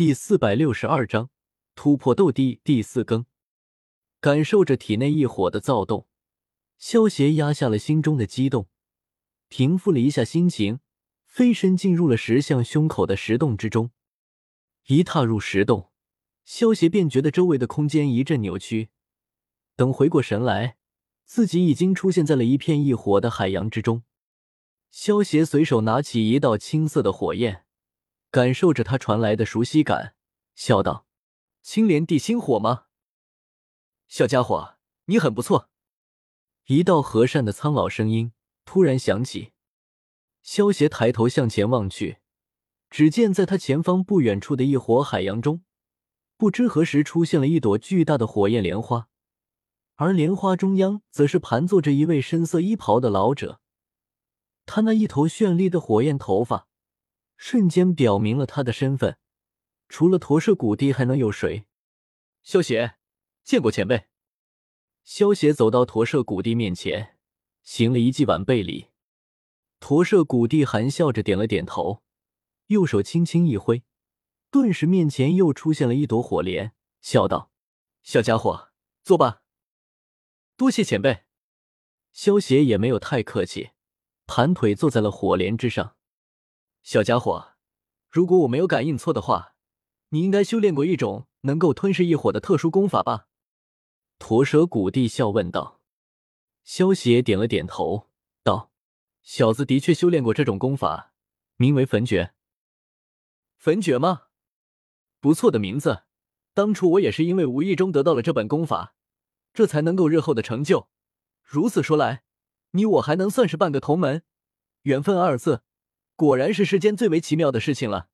第四百六十二章突破斗帝第四更。感受着体内异火的躁动，萧邪压下了心中的激动，平复了一下心情，飞身进入了石像胸口的石洞之中。一踏入石洞，萧邪便觉得周围的空间一阵扭曲。等回过神来，自己已经出现在了一片异火的海洋之中。萧邪随手拿起一道青色的火焰。感受着他传来的熟悉感，笑道：“青莲地心火吗？小家伙，你很不错。”一道和善的苍老声音突然响起。萧协抬头向前望去，只见在他前方不远处的一火海洋中，不知何时出现了一朵巨大的火焰莲花，而莲花中央则是盘坐着一位深色衣袍的老者，他那一头绚丽的火焰头发。瞬间表明了他的身份，除了驼舍古帝，还能有谁？萧邪，见过前辈。萧邪走到驼舍古帝面前，行了一记晚辈礼。驼舍古帝含笑着点了点头，右手轻轻一挥，顿时面前又出现了一朵火莲，笑道：“小家伙，坐吧。”多谢前辈。萧邪也没有太客气，盘腿坐在了火莲之上。小家伙，如果我没有感应错的话，你应该修炼过一种能够吞噬异火的特殊功法吧？驼蛇古帝笑问道。萧邪点了点头，道：“小子的确修炼过这种功法，名为焚诀。焚诀吗？不错的名字。当初我也是因为无意中得到了这本功法，这才能够日后的成就。如此说来，你我还能算是半个同门。缘分二字。”果然是世间最为奇妙的事情了。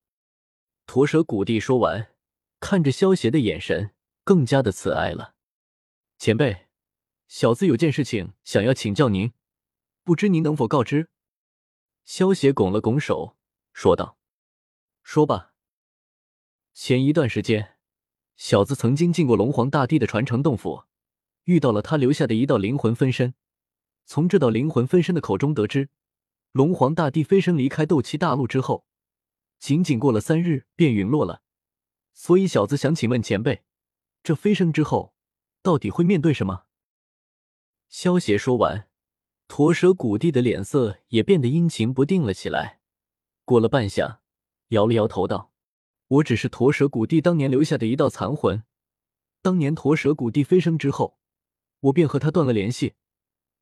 驼蛇古帝说完，看着萧邪的眼神更加的慈爱了。前辈，小子有件事情想要请教您，不知您能否告知？萧邪拱了拱手，说道：“说吧。前一段时间，小子曾经进过龙皇大帝的传承洞府，遇到了他留下的一道灵魂分身。从这道灵魂分身的口中得知。”龙皇大帝飞身离开斗气大陆之后，仅仅过了三日便陨落了。所以小子想请问前辈，这飞升之后到底会面对什么？萧邪说完，驼蛇古帝的脸色也变得阴晴不定了起来。过了半晌，摇了摇头道：“我只是驼蛇古帝当年留下的一道残魂。当年驼蛇古帝飞升之后，我便和他断了联系，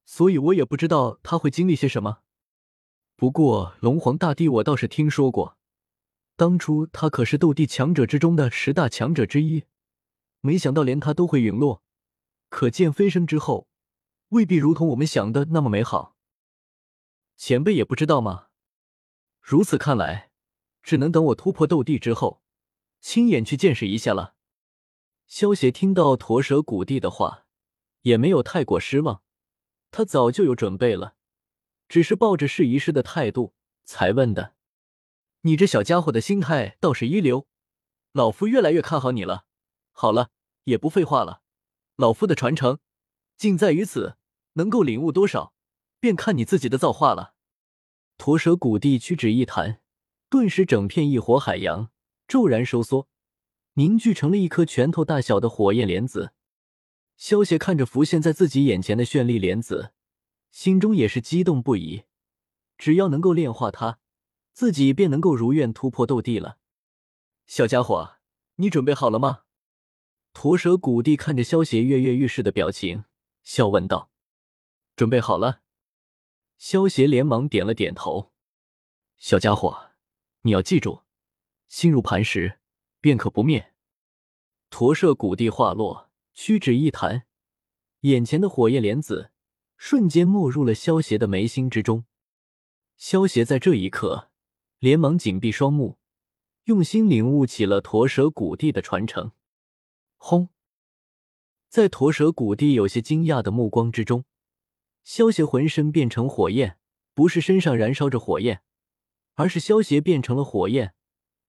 所以我也不知道他会经历些什么。”不过，龙皇大帝我倒是听说过，当初他可是斗帝强者之中的十大强者之一，没想到连他都会陨落，可见飞升之后未必如同我们想的那么美好。前辈也不知道吗？如此看来，只能等我突破斗帝之后，亲眼去见识一下了。萧协听到驼蛇古帝的话，也没有太过失望，他早就有准备了。只是抱着试一试的态度才问的，你这小家伙的心态倒是一流，老夫越来越看好你了。好了，也不废话了，老夫的传承尽在于此，能够领悟多少，便看你自己的造化了。驼蛇谷地屈指一弹，顿时整片异火海洋骤然收缩，凝聚成了一颗拳头大小的火焰莲子。萧邪看着浮现在自己眼前的绚丽莲子。心中也是激动不已，只要能够炼化它，自己便能够如愿突破斗帝了。小家伙，你准备好了吗？驼蛇古帝看着萧邪跃跃欲试的表情，笑问道：“准备好了。”萧邪连忙点了点头。小家伙，你要记住，心如磐石，便可不灭。驼蛇古帝话落，屈指一弹，眼前的火焰莲子。瞬间没入了萧邪的眉心之中。萧邪在这一刻连忙紧闭双目，用心领悟起了驼蛇古帝的传承。轰！在驼蛇古帝有些惊讶的目光之中，萧邪浑身变成火焰，不是身上燃烧着火焰，而是萧邪变成了火焰。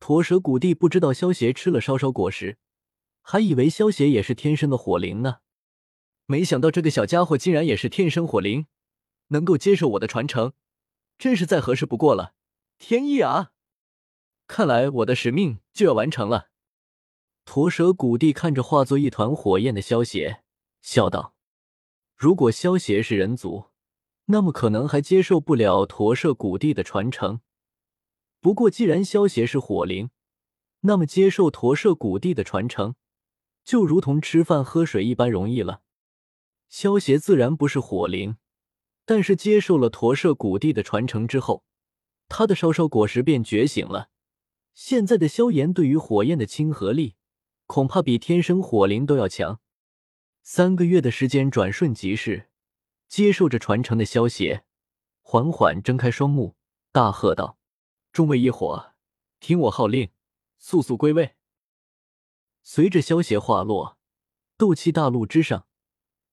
驼蛇古帝不知道萧邪吃了烧烧果实，还以为萧邪也是天生的火灵呢。没想到这个小家伙竟然也是天生火灵，能够接受我的传承，真是再合适不过了。天意啊！看来我的使命就要完成了。驼蛇古帝看着化作一团火焰的萧邪，笑道：“如果萧邪是人族，那么可能还接受不了驼蛇古帝的传承。不过既然萧邪是火灵，那么接受驼蛇古帝的传承，就如同吃饭喝水一般容易了。萧邪自然不是火灵，但是接受了驼舍古帝的传承之后，他的烧烧果实便觉醒了。现在的萧炎对于火焰的亲和力。”恐怕比天生火灵都要强。三个月的时间转瞬即逝，接受着传承的萧邪缓缓睁开双目，大喝道：“众位异火，听我号令，速速归位！”随着萧邪话落，斗气大陆之上，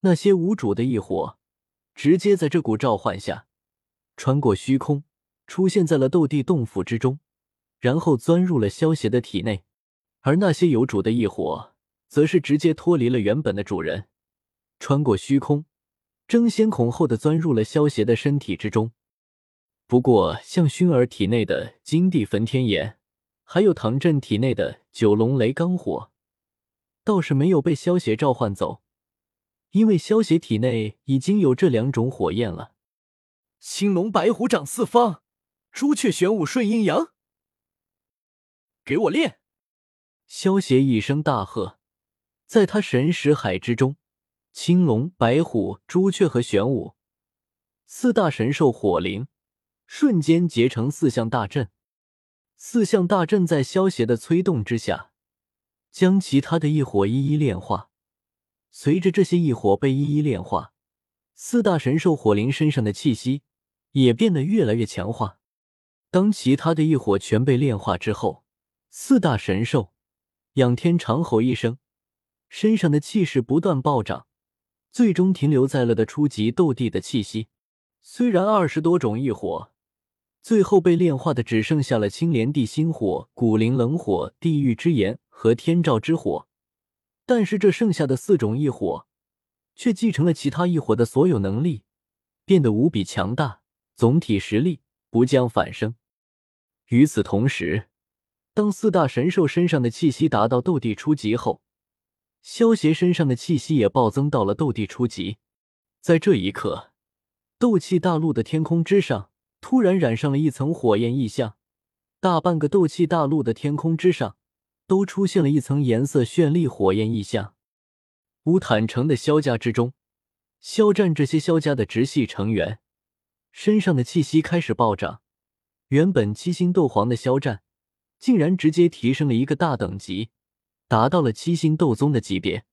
那些无主的异火直接在这股召唤下，穿过虚空，出现在了斗帝洞府之中，然后钻入了萧邪的体内。而那些有主的异火，则是直接脱离了原本的主人，穿过虚空，争先恐后的钻入了萧邪的身体之中。不过，像薰儿体内的金地焚天炎，还有唐振体内的九龙雷罡火，倒是没有被萧邪召唤走，因为萧邪体内已经有这两种火焰了。青龙白虎掌四方，朱雀玄武顺阴阳，给我练！萧邪一声大喝，在他神识海之中，青龙、白虎、朱雀和玄武四大神兽火灵瞬间结成四象大阵。四象大阵在萧邪的催动之下，将其他的一火一一炼化。随着这些异火被一一炼化，四大神兽火灵身上的气息也变得越来越强化。当其他的异火全被炼化之后，四大神兽。仰天长吼一声，身上的气势不断暴涨，最终停留在了的初级斗帝的气息。虽然二十多种异火，最后被炼化的只剩下了青莲地心火、古灵冷火、地狱之炎和天照之火，但是这剩下的四种异火，却继承了其他异火的所有能力，变得无比强大，总体实力不降反升。与此同时，当四大神兽身上的气息达到斗帝初级后，萧邪身上的气息也暴增到了斗帝初级。在这一刻，斗气大陆的天空之上突然染上了一层火焰异象，大半个斗气大陆的天空之上都出现了一层颜色绚丽火焰异象。乌坦城的萧家之中，肖战这些萧家的直系成员身上的气息开始暴涨，原本七星斗皇的肖战。竟然直接提升了一个大等级，达到了七星斗宗的级别。